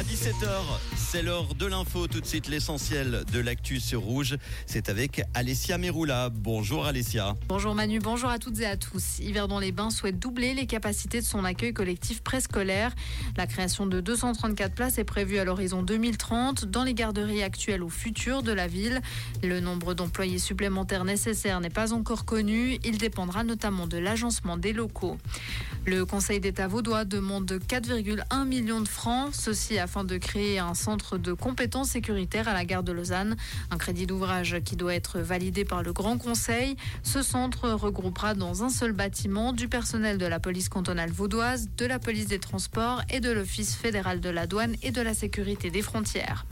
À 17h, c'est l'heure de l'info. Tout de suite, l'essentiel de l'actu sur Rouge. C'est avec Alessia Meroula. Bonjour Alessia. Bonjour Manu, bonjour à toutes et à tous. Yverdon-les-Bains souhaite doubler les capacités de son accueil collectif préscolaire. La création de 234 places est prévue à l'horizon 2030 dans les garderies actuelles ou futures de la ville. Le nombre d'employés supplémentaires nécessaires n'est pas encore connu. Il dépendra notamment de l'agencement des locaux. Le Conseil d'État vaudois demande 4,1 millions de francs, ceci afin de créer un centre de compétences sécuritaires à la gare de Lausanne. Un crédit d'ouvrage qui doit être validé par le Grand Conseil. Ce centre regroupera dans un seul bâtiment du personnel de la police cantonale vaudoise, de la police des transports et de l'Office fédéral de la douane et de la sécurité des frontières.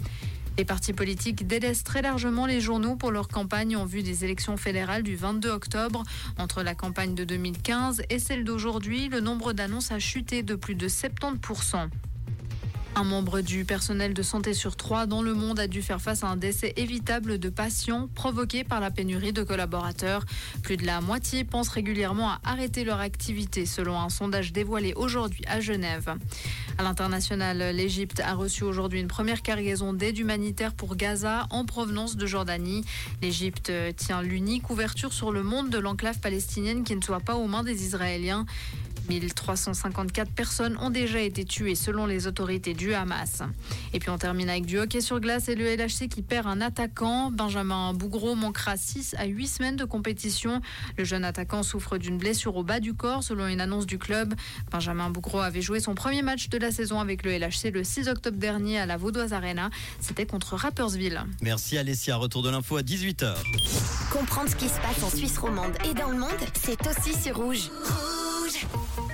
Les partis politiques délaissent très largement les journaux pour leur campagne en vue des élections fédérales du 22 octobre. Entre la campagne de 2015 et celle d'aujourd'hui, le nombre d'annonces a chuté de plus de 70%. Un membre du personnel de santé sur trois dans le monde a dû faire face à un décès évitable de patients provoqué par la pénurie de collaborateurs. Plus de la moitié pensent régulièrement à arrêter leur activité selon un sondage dévoilé aujourd'hui à Genève. À l'international, l'Égypte a reçu aujourd'hui une première cargaison d'aide humanitaire pour Gaza en provenance de Jordanie. L'Égypte tient l'unique ouverture sur le monde de l'enclave palestinienne qui ne soit pas aux mains des Israéliens. 1354 personnes ont déjà été tuées selon les autorités du Hamas. Et puis on termine avec du hockey sur glace et le LHC qui perd un attaquant. Benjamin Bougro manquera 6 à 8 semaines de compétition. Le jeune attaquant souffre d'une blessure au bas du corps selon une annonce du club. Benjamin Bougro avait joué son premier match de la saison avec le LHC le 6 octobre dernier à la Vaudoise Arena. C'était contre Rappersville. Merci Alessia. Retour de l'info à 18h. Comprendre ce qui se passe en Suisse romande et dans le monde, c'est aussi sur Rouge. Shh.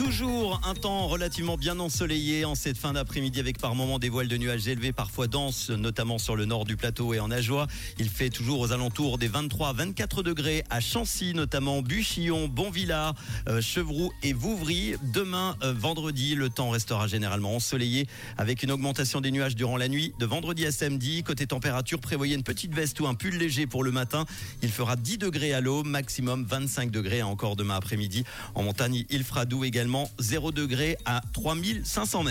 Toujours un temps relativement bien ensoleillé en cette fin d'après-midi avec par moments des voiles de nuages élevés, parfois denses, notamment sur le nord du plateau et en Ajoie. Il fait toujours aux alentours des 23 24 degrés à Chancy, notamment Buchillon, Bonvillard, euh, Chevroux et Vouvry. Demain, euh, vendredi, le temps restera généralement ensoleillé avec une augmentation des nuages durant la nuit de vendredi à samedi. Côté température, prévoyez une petite veste ou un pull léger pour le matin. Il fera 10 degrés à l'eau, maximum 25 degrés encore demain après-midi. En montagne, il fera doux également 0 degré à 3500 mètres.